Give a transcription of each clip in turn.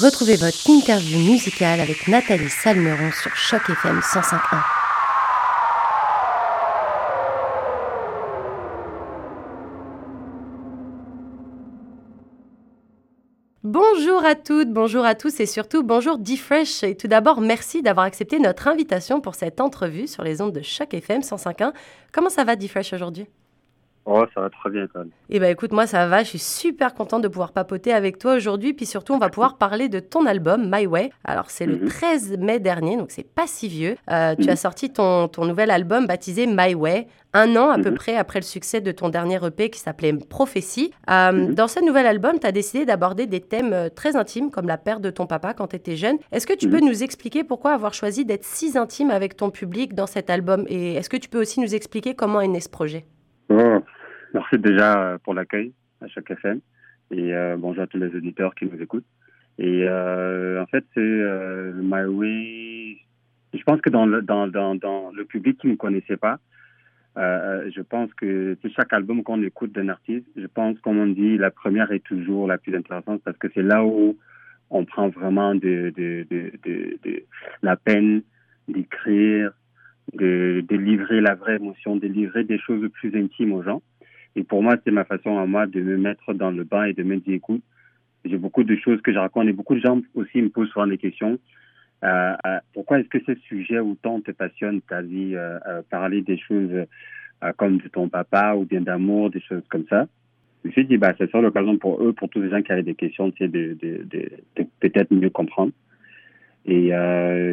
Retrouvez votre interview musicale avec Nathalie Salmeron sur Choc FM 105.1. Bonjour à toutes, bonjour à tous et surtout bonjour D-Fresh. Et tout d'abord, merci d'avoir accepté notre invitation pour cette entrevue sur les ondes de Choc FM 105.1. Comment ça va D-Fresh aujourd'hui? Oh, ça va très bien, toi. Eh ben écoute, moi ça va, je suis super contente de pouvoir papoter avec toi aujourd'hui, puis surtout on va pouvoir parler de ton album My Way. Alors c'est le 13 mhm. mai dernier, donc c'est pas si vieux. Euh, tu mhm. as sorti ton, ton nouvel album baptisé My Way, un an à peu mhm. près après le succès de ton dernier EP qui s'appelait Prophétie. Euh, dans ce nouvel album, tu as décidé d'aborder des thèmes euh, très intimes comme la perte de ton papa quand tu étais jeune. Est-ce que tu peux nous expliquer pourquoi avoir choisi d'être si intime avec ton public dans cet album? Et est-ce que tu peux aussi nous expliquer comment est né ce projet? Oh, Merci déjà euh, pour l'accueil à chaque FM et euh, bonjour à tous les auditeurs qui nous écoutent. Et euh, en fait, c'est euh, My Way. Je pense que dans le, dans, dans, dans le public qui ne me connaissait pas, euh, je pense que chaque album qu'on écoute d'un artiste, je pense, comme on dit, la première est toujours la plus intéressante parce que c'est là où on prend vraiment de, de, de, de la peine d'écrire, de, de livrer la vraie émotion, de livrer des choses plus intimes aux gens. Et pour moi, c'est ma façon à moi de me mettre dans le bain et de me dire, écoute, j'ai beaucoup de choses que je raconte et beaucoup de gens aussi me posent souvent des questions. Euh, euh, pourquoi est-ce que ce sujet autant te passionne, ta vie, euh, parler des choses comme de ton papa ou bien d'amour, des choses comme ça Je me suis dit, bah, ça l'occasion pour eux, pour tous les gens qui avaient des questions, de peut-être mieux comprendre. Et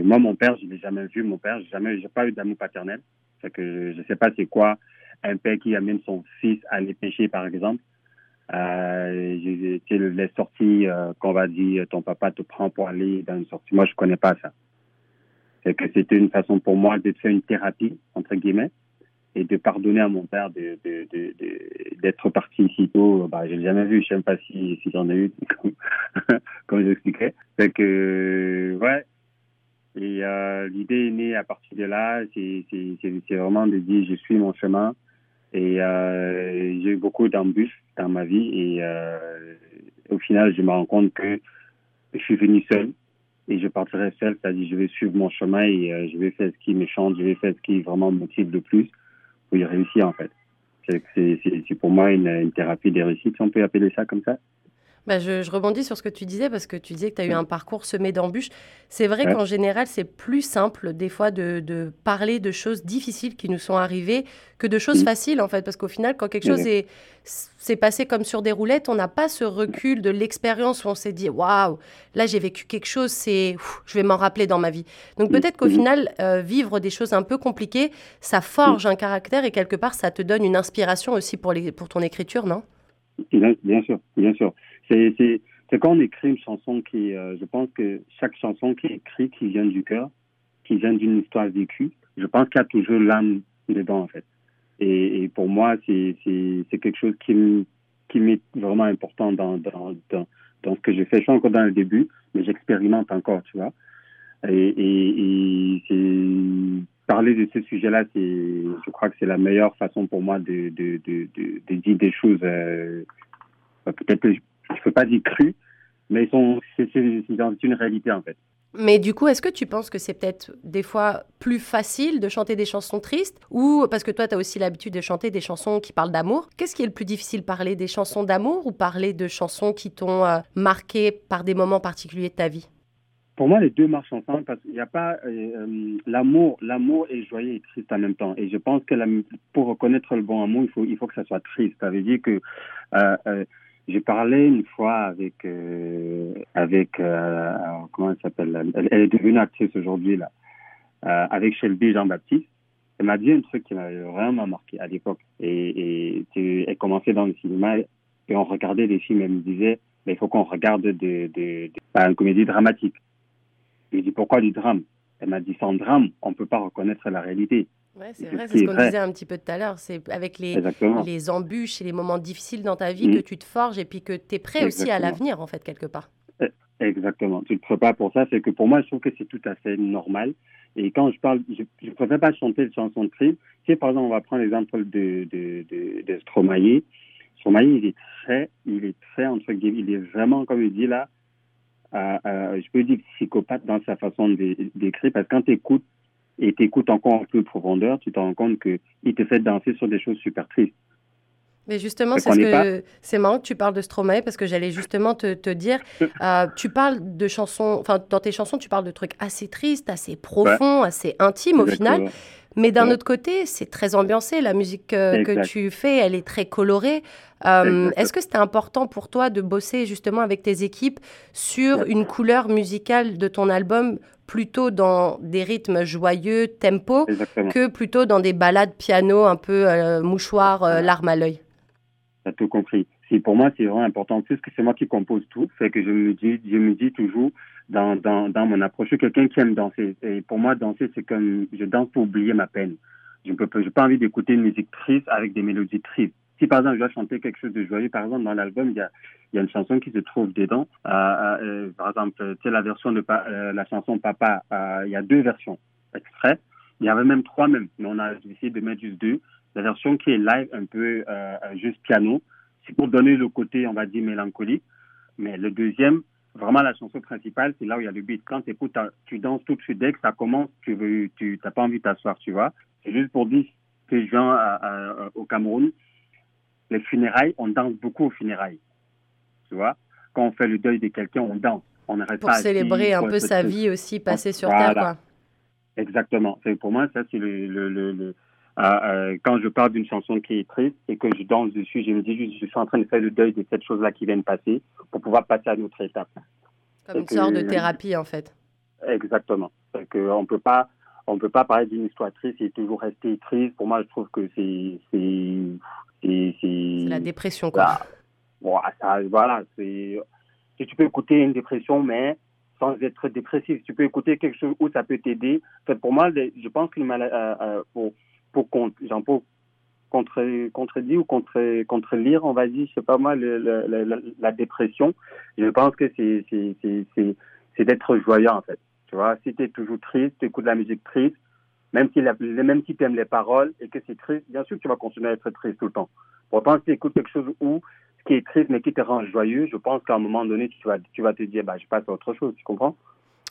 moi, mon père, je l'ai jamais vu, mon père, j'ai jamais, j'ai pas eu d'amour paternel. Fait que je, je sais pas c'est quoi un père qui amène son fils à aller pêcher, par exemple. Euh, les sorties euh, qu'on va dire, ton papa te prend pour aller dans une sortie. Moi, je connais pas ça. C'est que c'était une façon pour moi de faire une thérapie, entre guillemets, et de pardonner à mon père d'être de, de, parti ici tôt. Bah, je l'ai jamais vu, je sais même pas si, si j'en ai eu, comme, comme j'expliquais. C'est que, ouais, et euh, l'idée est née à partir de là. C'est vraiment de dire je suis mon chemin. Et euh, j'ai eu beaucoup d'embûches dans ma vie et euh, au final, je me rends compte que je suis venu seul et je partirai seul, c'est-à-dire je vais suivre mon chemin et je vais faire ce qui me chante, je vais faire ce qui vraiment me motive le plus pour y réussir en fait. C'est pour moi une, thérapie des réussites, si on peut appeler ça comme ça. Bah, je, rebondis sur ce que tu disais parce que tu disais que tu as eu un parcours semé d'embûches. C'est vrai qu'en général, c'est plus simple des fois de, parler de choses difficiles qui nous sont arrivées que de choses faciles en fait. Parce qu'au final, quand quelque chose est, s'est passé comme sur des roulettes, on n'a pas ce recul de l'expérience où on s'est dit waouh, là j'ai vécu quelque chose, c'est, je vais m'en rappeler dans ma vie. Donc peut-être qu'au final, euh, vivre des choses un peu compliquées, ça forge un caractère et quelque part, ça te donne une inspiration aussi pour, les, pour ton écriture, non? Bien sûr, bien sûr. C'est quand on écrit une chanson qui, euh, je pense que chaque chanson qui est écrite, qui vient du cœur, qui vient d'une histoire vécue, je pense qu'il y a toujours l'âme dedans, en fait. Et, et pour moi, c'est quelque chose qui m'est vraiment important dans, dans, dans, dans, ce que je fais. Je suis encore dans le début, mais j'expérimente encore, tu vois. Et, et, parler de ce sujet-là, je crois que c'est la meilleure façon pour moi de, de, de, de, dire des choses, euh, peut-être ne peux pas dire cru, mais c'est une réalité en fait. Mais du coup, est-ce que tu penses que c'est peut-être des fois plus facile de chanter des chansons tristes ou parce que toi, tu as aussi l'habitude de chanter des chansons qui parlent d'amour Qu'est-ce qui est le plus difficile, parler des chansons d'amour ou parler de chansons qui t'ont euh, marqué par des moments particuliers de ta vie? Pour moi, les deux marchent ensemble parce qu'il n'y a pas euh, euh, l'amour. L'amour est joyeux et triste en même temps. Et je pense que pour reconnaître le bon amour, il faut, il faut que ça soit triste. Ça veut dire que j'ai parlé une fois avec euh, avec euh, comment elle s'appelle elle, est devenue actrice aujourd'hui là euh, avec Shelby Jean-Baptiste. Elle m'a dit un truc qui m'avait vraiment marqué à l'époque et, et elle commençait dans le cinéma et on regardait des films. Elle me disait mais il faut qu'on regarde de, de, de, une comédie dramatique. Je lui dit pourquoi du drame? Elle m'a dit sans drame on peut pas reconnaître la réalité. Ouais, c'est vrai, c'est ce qu'on disait un petit peu tout à l'heure. C'est avec les, les embûches et les moments difficiles dans ta vie mm. que tu te forges et puis que tu es prêt aussi à l'avenir, en fait, quelque part. Eh, exactement. Tu te prépares pour ça. C'est que pour moi, je trouve que c'est tout à fait normal. Et quand je parle, je ne préfère pas chanter des chansons de crime. Tu sais, par exemple, on va prendre l'exemple de, de, de, de Stromae. Stromae, il est très, il est très, entre guillemets, il est vraiment, comme il dit là, je peux dire psychopathe dans sa façon d'écrire parce que quand tu écoutes et tu écoutes encore en plus profondeur, tu te rends compte qu'il te fait danser sur des choses super tristes. Mais justement, c'est que c'est marrant que tu parles de Stromae parce que j'allais justement te, te dire, euh, tu parles de chansons, enfin dans tes chansons, tu parles de trucs assez tristes, assez profonds, assez intimes au final. Mais d'un autre côté, c'est très ambiancé. La musique que tu fais, elle est très colorée. Euh, est-ce que c'était important pour toi de bosser justement avec tes équipes sur une couleur musicale de ton album plutôt dans des rythmes joyeux, tempo, que plutôt dans des balades piano un peu euh, mouchoir, larmes à l'œil? As tout compris. C'est pour moi, c'est vraiment important. Plus que c'est moi qui compose tout, fait que je me dis, je me dis toujours dans, dans, dans mon approche, je suis quelqu'un qui aime danser. Et pour moi, danser, c'est comme je danse pour oublier ma peine. Je n'ai pas envie d'écouter une musique triste avec des mélodies tristes. Si par exemple je dois chanter quelque chose de joyeux, par exemple dans l'album, il y a, y a une chanson qui se trouve dedans. Euh, euh, euh par exemple, sais la version de euh, la chanson Papa, euh, il y a deux versions exprès. Il y avait même trois même, mais on a décidé de mettre juste deux. La version qui est live, un peu euh, juste piano, c'est pour donner le côté, on va dire, mélancolique. Mais le deuxième, vraiment la chanson principale, c'est là où il y a le beat. Quand tu écoutes, tu danses tout de suite. Dès que ça commence, tu veux, tu n'as pas envie de t'asseoir, tu vois. C'est juste pour dire que je viens au Cameroun. Les funérailles, on danse beaucoup aux funérailles. Tu vois? Quand on fait le deuil de quelqu'un, on danse. On n'arrête pas. Pour célébrer un peu sa vie aussi passée sur Terre, quoi. Exactement. Pour moi, ça, c'est le, le, le euh, quand je parle d'une chanson qui est triste et que je danse dessus, je me dis juste, je suis en train de faire le deuil de cette chose-là qui vient de passer pour pouvoir passer à une autre étape. Comme une sorte de thérapie, en fait. Exactement. on peut pas, on peut pas parler d'une histoire triste et toujours rester triste. Pour moi, je trouve que c'est, c'est, la dépression, quoi. bon, ça, voilà, c'est, si tu peux écouter une dépression, mais sans être dépressif, tu peux écouter quelque chose où ça peut t'aider. En fait, pour moi, je pense que euh, pour pour contre, pour contre, contredire ou contre, contre-lire, on va dire, je sais pas moi, la, dépression. Je pense que c'est d'être joyeux, en fait. Tu vois, si tu es toujours triste, tu écoutes de la musique triste, même si, même si tu aimes les paroles et que c'est triste, bien sûr que tu vas continuer à être triste tout le temps. Pourtant, si tu écoutes quelque chose où qui est triste mais qui te rend joyeux, je pense qu'à un moment donné, tu vas, tu vas te dire, bah, je passe à autre chose, tu comprends?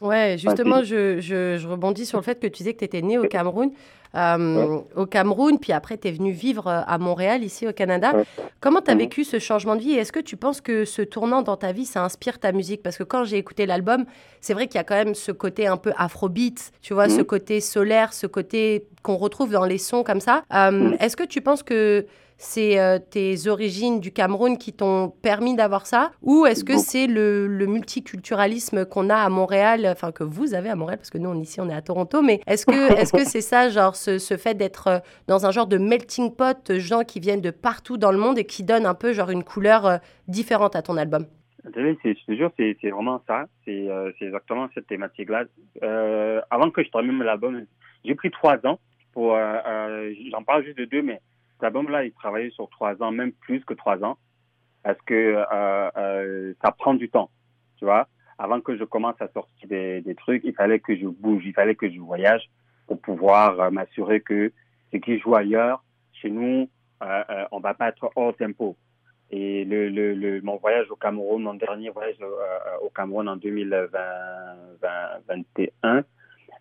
Ouais, justement, je, je, rebondis sur le fait que tu disais que tu étais né au Cameroun. Euh, au Cameroun, puis après, tu es venu vivre euh, à Montréal, ici au Canada. Comment tu as mhm. vécu ce changement de vie? Est-ce que tu penses que ce tournant dans ta vie, ça inspire ta musique? Parce que quand j'ai écouté l'album, c'est vrai qu'il y a quand même ce côté un peu afrobeat, tu vois, ce mhm. côté solaire, ce côté qu'on retrouve dans les sons comme ça. Euh, mhm. Est-ce que tu penses que c'est euh, tes origines du Cameroun qui t'ont permis d'avoir ça? Ou est-ce que c'est le, multiculturalisme qu'on a à Montréal, enfin que vous avez à Montréal, parce que nous, on, ici, on est à Toronto, mais est-ce que est-ce que c'est ça, genre, ce, fait d'être euh, dans un genre de melting pot, gens qui viennent de partout dans le monde et qui donnent un peu, genre, une couleur euh, différente à ton album? Je te jure, c'est vraiment ça. C'est exactement cette thématique-là. avant que je termine l'album, j'ai pris trois ans pour. J'en parle juste de deux, mais cet album-là, il travaillait sur trois ans, même plus que trois ans, parce que euh, euh, ça prend du temps, tu vois. Avant que je commence à sortir des, trucs, il fallait que je bouge, il fallait que je voyage pour pouvoir euh, m'assurer que ce qui joue ailleurs, chez nous, euh, euh, on va pas être hors tempo. Et le, le, le, mon voyage au Cameroun, mon dernier voyage au Cameroun en 2021,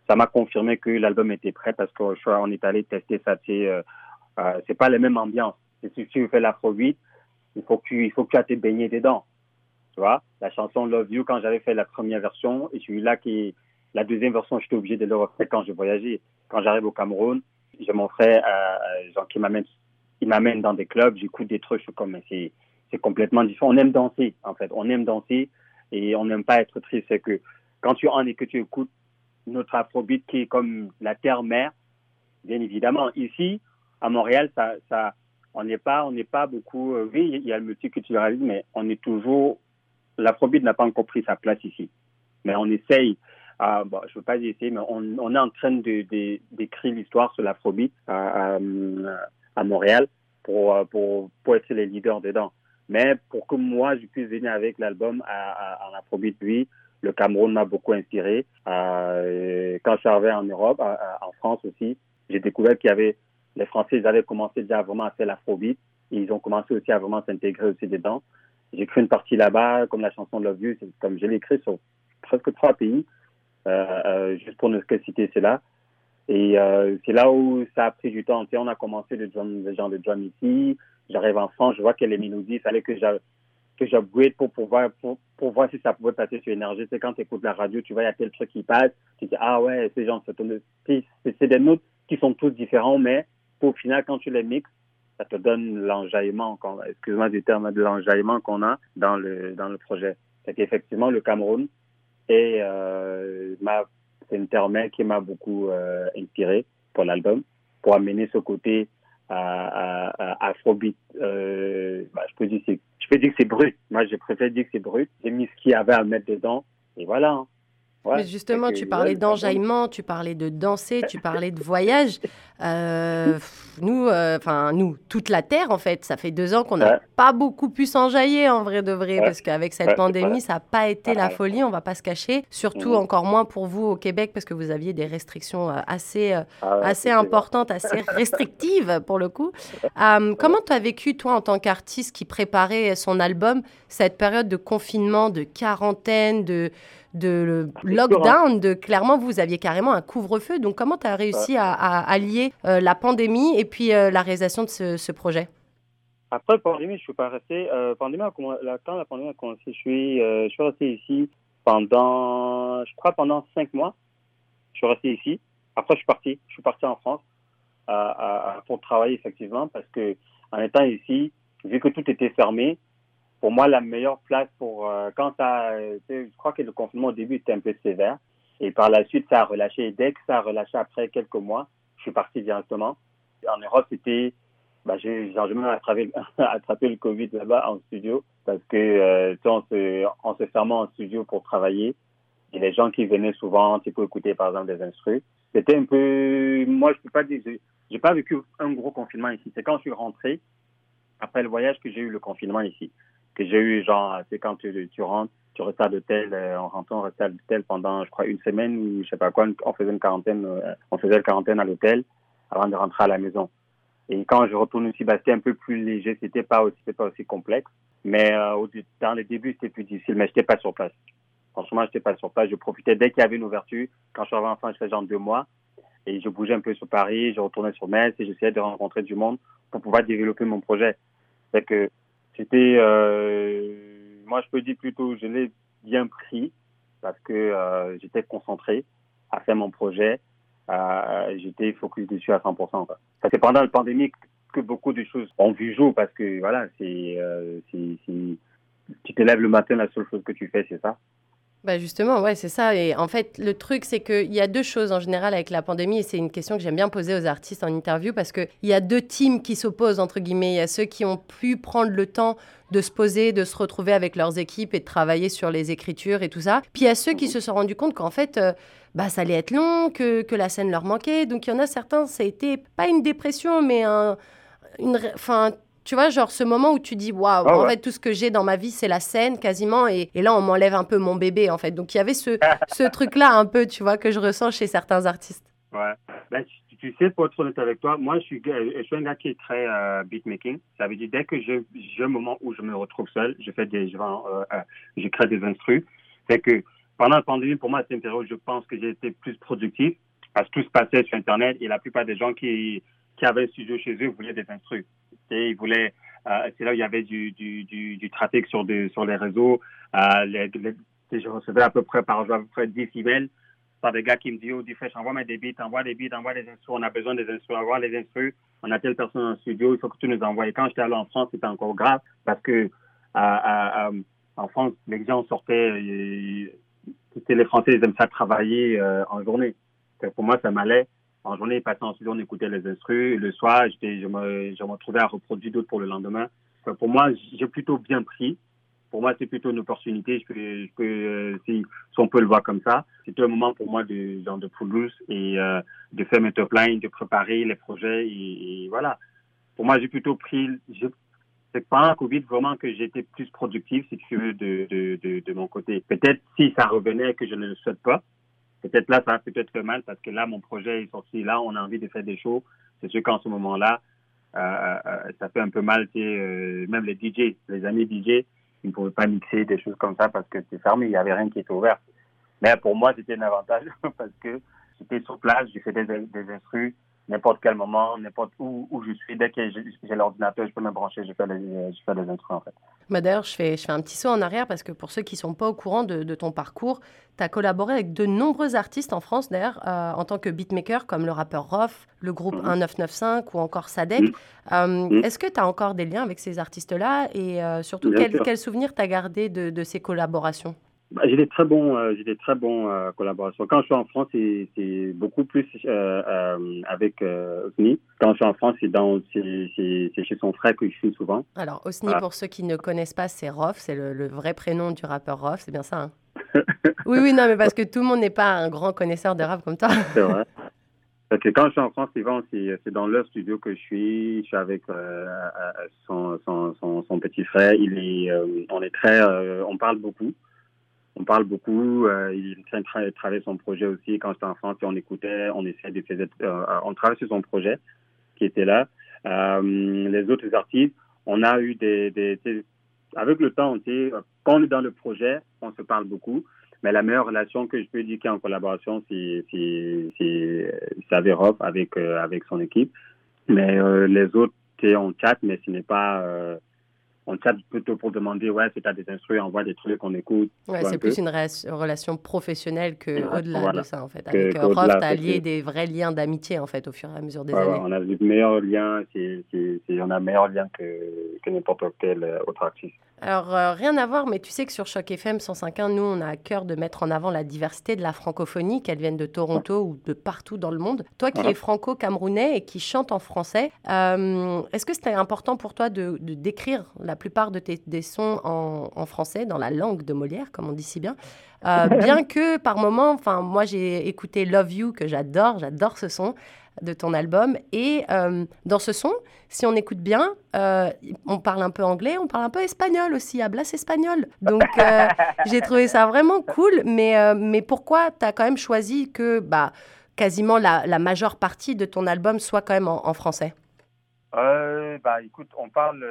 ça m'a confirmé que l'album était prêt parce qu'on est allé tester ça, tu euh, c'est pas la même ambiance. Si tu fais l'afrobeat, il faut que tu, il faut que tu aies baigné dedans. Tu vois, la chanson Love You, quand j'avais fait la première version, et celui-là qui, la deuxième version, j'étais obligé de le refaire quand je voyageais. Quand j'arrive au Cameroun, j'ai mon frère, euh, qui m'amène, il m'amène dans des clubs, j'écoute des trucs, comme, c'est, c'est complètement différent. On aime danser, en fait. On aime danser et on n'aime pas être triste. C'est que quand tu en es que tu écoutes notre afrobeat qui est comme la terre-mère, bien évidemment, ici, à Montréal, on n'est pas, beaucoup. Euh, oui, il y a le multiculturalisme, mais on est toujours. L'afrobeat n'a pas encore pris sa place ici, mais on essaye. Euh, je veux pas essayer, mais on, est en train d'écrire l'histoire sur l'afrobeat à, à, Montréal pour, être les leaders dedans. Mais pour que moi, je puisse venir avec l'album en afrobeat, lui, le Cameroun m'a beaucoup inspiré. Euh, quand je suis arrivé en Europe, en France aussi, j'ai découvert qu'il y avait les Français, avaient commencé déjà vraiment à faire l'afrobeat. Et ils ont commencé aussi à vraiment s'intégrer aussi dedans. j'écris une partie là-bas, comme la chanson Love You, comme je l'ai écrit sur presque trois pays, juste pour ne que citer c'est là. Et c'est là où ça a pris du temps. on a commencé le, drum, le genre de drum ici. J'arrive en France, je vois a les mélodies, il fallait que que j'upgrade pour pouvoir pour, pour voir si ça pouvait passer sur énergie. C'est quand tu écoutes la radio, tu vois, il y a tel truc qui passe, tu dis ah ouais, ces gens, c'est des notes qui sont tous différents, mais au final, quand tu les mixes, ça te donne l'enjaillement, excuse-moi du terme, de l'enjaillement qu'on a dans le dans le projet. C'est qu'effectivement, le Cameroun est euh, c'est une terre qui m'a beaucoup euh, inspiré pour l'album, pour amener ce côté à, à, Afrobeat. Euh, bah, je peux dire je peux dire que c'est brut. Moi, je préfère dire que c'est brut. J'ai mis ce qu'il y avait à mettre dedans. Et voilà. Hein. Mais justement, tu parlais d'enjaillement, tu parlais de danser, tu parlais de voyage. Euh, nous, euh, enfin nous, toute la Terre, en fait, ça fait deux ans qu'on n'a pas beaucoup pu s'enjailler en vrai de vrai, parce qu'avec cette pandémie, ça n'a pas été la folie, on va pas se cacher. Surtout mm. encore moins pour vous au Québec, parce que vous aviez des restrictions euh, assez, ah assez importantes, assez restrictives pour le coup. comment tu as vécu, toi, en tant qu'artiste qui préparait son album, cette période de confinement, de quarantaine, de de lockdown, de clairement vous aviez carrément un couvre-feu. Donc comment tu as réussi à, allier euh, la pandémie et puis euh, la réalisation de ce, projet? Après la pandémie, je suis pas resté. Euh, pandémie quand la pandémie a commencé, je suis, je suis resté ici pendant, je crois pendant cinq mois. Je suis resté ici. Après, je suis parti. Je suis parti en France pour travailler effectivement parce que en étant ici, vu que tout était fermé, pour moi, la meilleure place pour euh, quand ça, je crois que le confinement au début était un peu sévère et par la suite ça a relâché. Et dès que ça a relâché après quelques mois, je suis parti directement. En Europe, c'était, bah, j'ai même attrapé, attrapé le Covid là-bas en studio parce que euh, on se, on se fermait en studio pour travailler et les gens qui venaient souvent, tu peux écouter par exemple des instruments. C'était un peu, moi je peux pas dire, j'ai pas vécu un gros confinement ici. C'est quand je suis rentré après le voyage que j'ai eu le confinement ici que j'ai eu, genre, c'est quand tu, tu rentres, tu restes à l'hôtel, euh, en rentrant, on restait à l'hôtel pendant, je crois, une semaine ou je sais pas quoi, on faisait une quarantaine, euh, on faisait une quarantaine à l'hôtel avant de rentrer à la maison. Et quand je retourne aussi, bah, c'était un peu plus léger, c'était pas aussi, c'était pas aussi complexe. Mais euh, dans les débuts, c'était plus difficile, mais j'étais pas sur place. Franchement, j'étais pas sur place. Je profitais dès qu'il y avait une ouverture. Quand je suis arrivé en France, je faisais genre deux mois. Et je bougeais un peu sur Paris, je retournais sur Metz et j'essayais de rencontrer du monde pour pouvoir développer mon projet. C'est que c'était, euh, moi je peux dire plutôt, je l'ai bien pris parce que euh, j'étais concentré à faire mon projet. Euh, j'étais focus dessus à 100%. Quoi. C'est pendant la pandémie que beaucoup de choses ont vu jour parce que voilà, c'est, tu te lèves le matin, la seule chose que tu fais, c'est ça. Bah justement, ouais, c'est ça. Et en fait, le truc, c'est qu'il y a deux choses en général avec la pandémie, et c'est une question que j'aime bien poser aux artistes en interview, parce qu'il y a deux teams qui s'opposent, entre guillemets. Il y a ceux qui ont pu prendre le temps de se poser, de se retrouver avec leurs équipes et de travailler sur les écritures et tout ça. Puis il y a ceux qui se sont rendus compte qu'en fait, euh, bah, ça allait être long, que, que la scène leur manquait. Donc il y en a certains, ça a été pas une dépression, mais un, une, enfin, tu vois, genre ce moment où tu dis, waouh, ah en fait, tout ce que j'ai dans ma vie, c'est la scène quasiment. Et, et là, on m'enlève un peu mon bébé, en fait. Donc, il y avait ce, ce truc-là un peu, tu vois, que je ressens chez certains artistes. Ouais. Ben, tu, sais, pour être honnête avec toi, moi, je suis, je suis un gars qui est très euh, beatmaking. Ça veut dire, dès que j'ai un moment où je me retrouve seul, je fais des, je, euh, euh, je crée des instrus. C'est que pendant la pandémie, pour moi, c'est une période où je pense que j'ai été plus productif parce que tout se passait sur Internet et la plupart des gens qui, qui avaient un studio chez eux voulaient des instrus. Ils euh, c'est là où il y avait du, du, du, trafic sur, des, sur les réseaux. Euh, je recevais à peu près par jour à peu près 10 emails par des gars qui me disent, oh, du fait, envoie des beats, envoie des beats, envoie des instruments, on a besoin des instruments, on a telle personne en studio, il faut que tu nous envoies. Et quand j'étais allé en France, c'était encore grave parce que en France, les gens sortaient, les Français, ils aiment ça travailler euh, en journée. Pour moi, ça m'allait. En journée, passant en studio, on écoutait les instrus. Le soir, je me, je me retrouvais à reproduire d'autres pour le lendemain. pour moi, j'ai plutôt bien pris. Pour moi, c'est plutôt une opportunité. Je peux, je peux euh, si, on peut le voir comme ça. C'était un moment pour moi de genre de loose et euh, de faire mes top lines, de préparer les projets et, voilà. Pour moi, j'ai plutôt pris. C'est pendant Covid vraiment que j'étais plus productif, si tu veux, de, de, de, de mon côté. Peut-être si ça revenait que je ne le souhaite pas, Peut-être là, ça va peut-être mal parce que là, mon projet est sorti. Là, on a envie de faire des shows. C'est sûr qu'en ce moment-là, euh, euh, ça fait un peu mal. Euh, même les DJ, les amis DJ, qu'ils ne pouvaient pas mixer des choses comme ça parce que c'était fermé, il n'y avait rien qui était ouvert. Mais pour moi, c'était un avantage parce que j'étais sur place, j'ai fait des, des instrus, n'importe quel moment, n'importe où, où je suis. Dès que j'ai l'ordinateur, je peux me brancher, je fais des, je fais instruments en fait. Bah D'ailleurs, je fais, je fais un petit saut en arrière parce que pour ceux qui ne sont pas au courant de, de ton parcours, tu as collaboré avec de nombreux artistes en France d'ailleurs euh, en tant que beatmaker comme le rappeur Rof, le groupe 1995 mhm. ou encore Sadek. Mhm. Euh, mhm. Est-ce que tu as encore des liens avec ces artistes-là? Et euh, surtout, quel, quel, souvenir tu as gardé de, de ces collaborations? J'ai des très bons, euh, j'ai des très bons euh, collaborations. Quand je suis en France, c'est beaucoup plus euh, euh avec Osni. Quand je suis en France, c'est dans, c'est chez son frère que je suis souvent. Alors Osni, pour ceux qui ne connaissent pas, c'est Rof, c'est le, le, vrai prénom du rappeur Rof, c'est bien ça. Hein? Oui, oui, non, mais parce que tout le monde n'est pas un grand connaisseur de rap comme toi. c'est vrai. Parce que quand je suis en France, c'est dans leur studio que je suis. Je suis avec son, son, son, son, petit frère. Il est, on est très, on parle beaucoup on parle beaucoup. Euh, il est en train de travailler son projet aussi. Quand j'étais en France, on écoutait, on essayait de faire, euh, on travaille sur son projet qui était là. Euh, les autres artistes, on a eu des, avec le temps, quand on est dans le projet, on se parle beaucoup. Mais la meilleure relation que je peux dire en collaboration, c'est c'est avec avec son équipe. Mais les autres, on chat, mais ce n'est pas on chat plutôt pour demander ouais si tu as des instruments on voit des trucs qu'on écoute ouais, c'est plus une relation professionnelle que au-delà de ça en fait. Avec que, Rof tu as lié des vrais liens d'amitié en fait au fur et à mesure des années. on a de meilleurs liens c'est on a meilleurs liens que, que n'importe quel euh, autre artiste alors, euh, rien à voir, mais tu sais que sur Choc FM 105.1, nous, on a à cœur de mettre en avant la diversité de la francophonie, qu'elle vienne de Toronto ou de partout dans le monde. Toi qui es franco-camerounais et qui chante en français, euh, est-ce que c'était important pour toi de, décrire la plupart de tes des sons en, français, dans la langue de Molière, comme on dit si bien? Euh, Bien que par moments, enfin, moi j'ai écouté Love You, que j'adore, j'adore ce son de ton album. Et euh, dans ce son, si on écoute bien, euh, on parle un peu anglais, on parle un peu espagnol aussi, hablas espagnol. Donc euh, j'ai trouvé ça vraiment cool. Mais, mais pourquoi tu as quand même choisi que bah, quasiment la, la, majeure partie de ton album soit quand même en, français? Bah, écoute, on parle.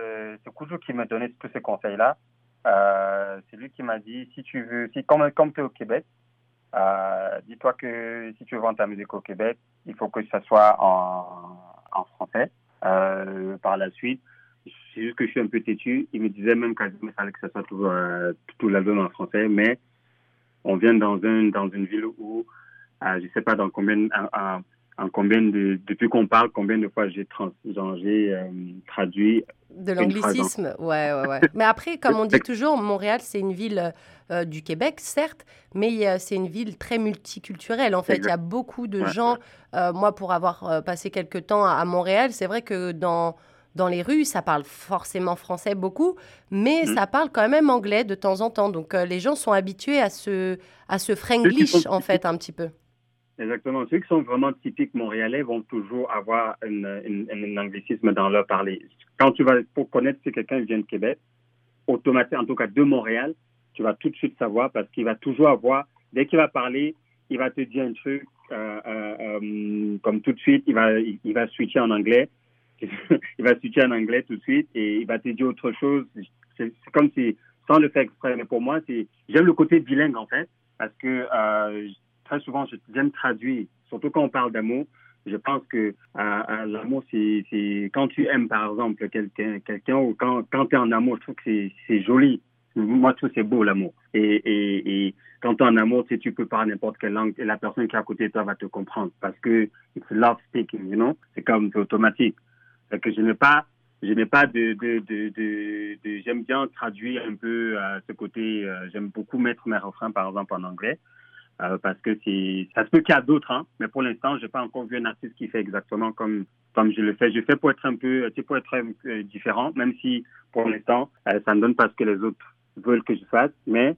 c'est Koudou qui m'a donné tous ces conseils-là. c'est lui qui m'a dit si tu veux, si comme, comme tu es au Québec, dis-toi que si tu veux vendre ta musique au Québec, il faut que ça soit en, en français. Euh, par la suite, c'est juste que je suis un peu têtu. Il me disait même qu'il fallait que ça soit tout, euh, tout l'album en français, mais on vient dans, un, dans une ville où, euh, je sais pas dans combien, en combien de, depuis qu'on parle, combien de fois j'ai euh, traduit. De l'anglicisme, ouais, ouais, ouais. mais après, comme on dit toujours, Montréal, c'est une ville euh, du Québec, certes, mais c'est une ville très multiculturelle. En fait, il y a beaucoup de gens. Euh, moi, pour avoir passé quelques temps à, Montréal, c'est vrai que dans dans les rues, ça parle forcément français beaucoup, mais mmh. ça parle quand même anglais de temps en temps. Donc les gens sont habitués à ce, à ce franglish, en fait, un petit peu. Exactement. Ceux qui sont vraiment typiques montréalais vont toujours avoir un anglicisme dans leur parler. Quand tu vas, pour connaître si quelqu'un vient de Québec, automatiquement, en tout cas de Montréal, tu vas tout de suite savoir parce qu'il va toujours avoir, dès qu'il va parler, il va te dire un truc euh, euh, euh comme tout de suite, il va, il, va switcher en anglais. il va switcher en anglais tout de suite et il va te dire autre chose. C'est comme si, sans le faire exprès, mais pour moi, j'aime le côté bilingue en fait parce que très souvent, j'aime traduire, surtout quand on parle d'amour. Je pense que euh, l'amour, c'est quand tu aimes, par exemple, quelqu'un, quelqu'un ou quand, quand tu es en amour, je trouve que c'est joli. Moi, je trouve c'est beau, l'amour. Et, et, quand tu es en amour, tu, tu peux parler n'importe quelle langue et la personne qui est à côté de toi va te comprendre parce que it's love speaking, you know? C'est comme, c'est automatique. Que je n'ai pas, je n'ai pas de, de, de, j'aime bien traduire un peu à ce côté, euh, j'aime beaucoup mettre mes refrains, par exemple, en anglais. Euh, parce que ça se peut qu'il y a d'autres, hein, mais pour l'instant, j'ai pas encore vu un artiste qui fait exactement comme comme je le fais. Je fais pour être un peu, tu sais, pour être euh, différent, même si pour l'instant, euh, ça ne donne pas ce que les autres veulent que je fasse, mais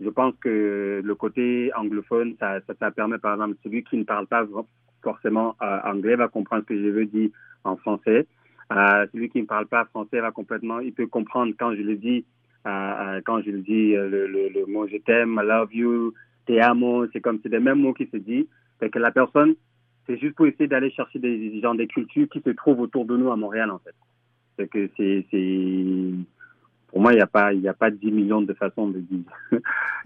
je pense que le côté anglophone, ça, ça, ça permet, par exemple, celui qui ne parle pas forcément anglais va comprendre ce que je veux dire en français. celui qui ne parle pas français va complètement, il peut comprendre quand je le dis, quand je le dis le, le, le mot je t'aime, I love you, te amo, c'est comme c'est des mêmes mots qui se disent. Fait que la personne, c'est juste pour essayer d'aller chercher des gens des cultures qui se trouvent autour de nous à Montréal en fait. C'est que c'est pour moi, il n'y a, pas, a pas 10 millions de façons de dire.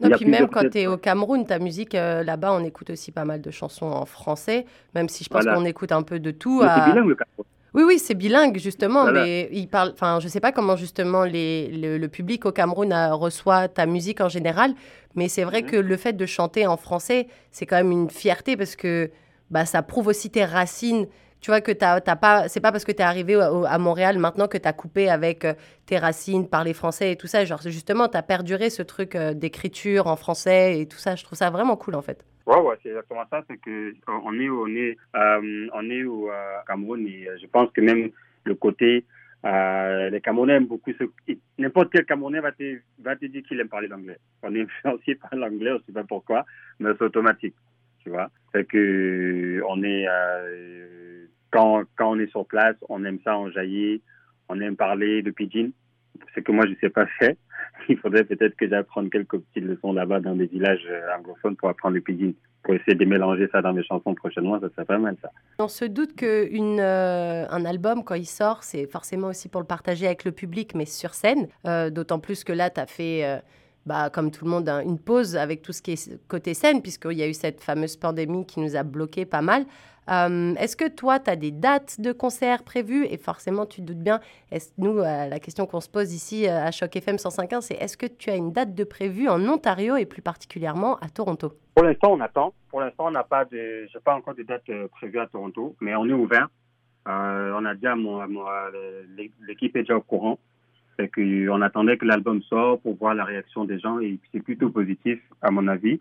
non, puis même quand tu es au Cameroun, ta musique, là-bas, on écoute aussi pas mal de chansons en français, même si je pense qu'on écoute un peu de tout. C'est bilingue, le Cameroun. Oui, oui, c'est bilingue, justement, mais il parle. Enfin, je sais pas comment, justement, les, le, public au Cameroun reçoit ta musique en général, mais c'est vrai mhm. que le fait de chanter en français, c'est quand même une fierté parce que bah, ça prouve aussi tes racines. Tu vois que t'as, t'as pas, c'est pas parce que tu es arrivé à, Montréal maintenant que tu as coupé avec euh, tes racines, parler français et tout ça. Genre, justement, tu as perduré ce truc euh, d'écriture en français et tout ça. Je trouve ça vraiment cool, en fait. Ouais, ouais, c'est exactement ça. C'est que on est, on est, on est au euh, Cameroun et je pense que même le côté, euh, les Camerounais aiment beaucoup n'importe quel Camerounais va te, va te dire qu'il aime parler l'anglais. On est influencé par l'anglais, on sait pas pourquoi, mais c'est automatique, tu vois. C'est que on est, quand, on est sur place, on aime ça en jaillit, on aime parler de pidgin. C'est que moi je sais pas faire. il faudrait peut-être que j'apprenne quelques petites leçons là-bas dans des villages euh, anglophones pour apprendre le pidgin. Pour essayer de mélanger ça dans mes chansons prochainement, ça serait pas mal ça. On se doute qu'un euh, album, quand il sort, c'est forcément aussi pour le partager avec le public, mais sur scène. Euh, d'autant plus que là, tu as fait. Bah, comme tout le monde, une pause avec tout ce qui est côté scène, puisqu'il y a eu cette fameuse pandémie qui nous a bloqué pas mal. Euh, est-ce que toi, tu as des dates de concerts prévues? Et forcément, tu te doutes bien, nous, euh, la question qu'on se pose ici euh, à Choc FM 105.1, c'est est-ce que tu as une date de prévue en Ontario et plus particulièrement à Toronto? Pour l'instant, on attend. Pour l'instant, on n'a pas de, pas encore de date prévue à Toronto, mais on est ouvert. on a déjà, l'équipe est déjà au courant. On attendait que l'album sorte pour voir la réaction des gens et c'est plutôt positif, à mon avis.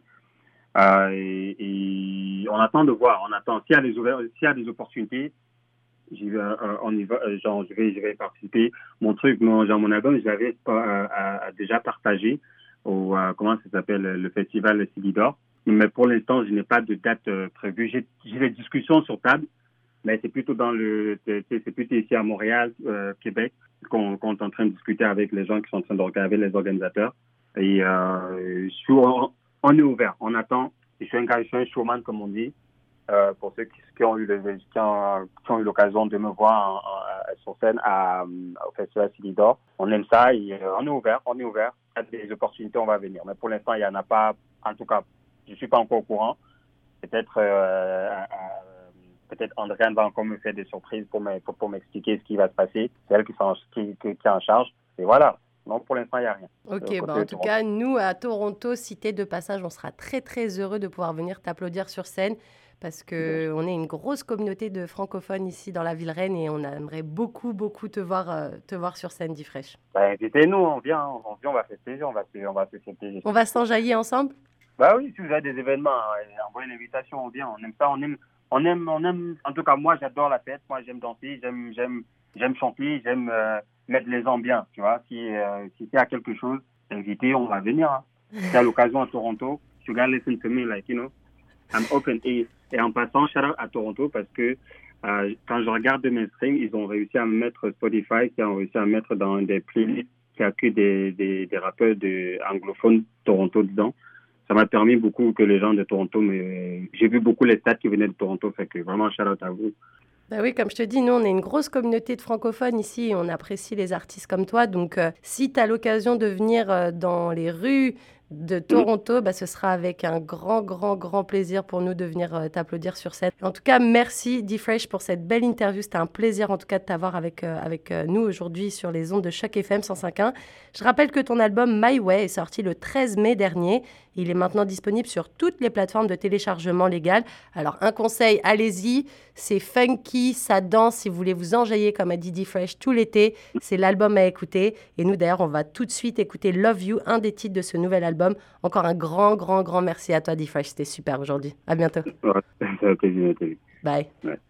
Euh, et, on attend de voir, on attend. S'il y a des, s'il y a des opportunités, euh, on va, euh, genre, je vais, je vais participer. Mon truc, mon, genre, mon album, je l'avais déjà partagé au, comment ça s'appelle, le festival Silidor. Mais pour l'instant, je n'ai pas de date prévue. J'ai des discussions sur table, mais c'est plutôt dans le, c'est, plutôt ici à Montréal, Québec, qu'on, est en train de discuter avec les gens qui sont en train d'organiser, les organisateurs. Et euh, on est ouvert, on attend. Je suis un je suis un showman, comme on dit. Euh, pour ceux qui, ont eu l'occasion de me voir sur scène à, au Festival Silidor. On aime ça euh, on est ouvert, on est ouvert. Il y a des opportunités, on va venir. Mais pour l'instant, il n'y en a pas. En tout cas, je ne suis pas encore au courant. Peut-être euh, peut-être Andréane va encore me faire des surprises pour m'expliquer ce qui va se passer. C'est elle qui, qui, qui est en charge. Et voilà. Non, pour l'instant, il n'y a rien. Ok, bah, en tout cas, nous, à Toronto, cité de passage, on sera très, très heureux de pouvoir venir t'applaudir sur scène parce qu'on est une grosse communauté de francophones ici dans la ville reine et on aimerait beaucoup, beaucoup te voir, euh, te voir sur scène, d'Ifresh. Bah, invitez-nous, on vient, on vient, on va faire plaisir, on va, on va faire plaisir. On va s'enjailler ensemble? Bah oui, si vous avez des événements, euh, envoyez l'invitation, on vient, on aime ça, on aime, on aime, en tout cas, moi, j'adore la fête, moi, j'aime danser, j'aime, j'aime, j'aime chanter, j'aime... Euh, mettre les gens bien, tu vois. Si euh, si quelque chose, invité, on va venir. Hein. Si à l'occasion à Toronto, you gotta listen to me, like, you know, I'm open. Et, et en passant, shout out à Toronto parce que euh, quand je regarde mes streams, ils ont réussi à mettre Spotify, qui ont réussi à mettre dans des playlists qui a des, des, des rappeurs de, anglophones Toronto dedans. Ça m'a permis beaucoup que les gens de Toronto, mais j'ai vu beaucoup les stats qui venaient de Toronto, fait que vraiment shout out à vous. Bah oui, comme je te dis, nous, on est une grosse communauté de francophones ici on apprécie les artistes comme toi. Donc, euh, si tu as l'occasion de venir euh, dans les rues de Toronto, bah, ce sera avec un grand, grand, grand plaisir pour nous de venir euh, t'applaudir sur scène. En tout cas, merci D-Fresh pour cette belle interview. C'était un plaisir en tout cas de t'avoir avec, euh, avec euh, nous aujourd'hui sur les ondes de Choc FM 105.1. Je rappelle que ton album My Way est sorti le 13 mai dernier. Il est maintenant disponible sur toutes les plateformes de téléchargement légal. Alors un conseil, allez-y, c'est funky, ça danse si vous voulez vous enjailler comme a dit D-Fresh tout l'été. C'est l'album à écouter. Et nous d'ailleurs, on va tout de suite écouter Love You, un des titres de ce nouvel album encore un grand, grand, grand merci à toi, D-Fresh. C'était super aujourd'hui. À bientôt. Ouais, Bye.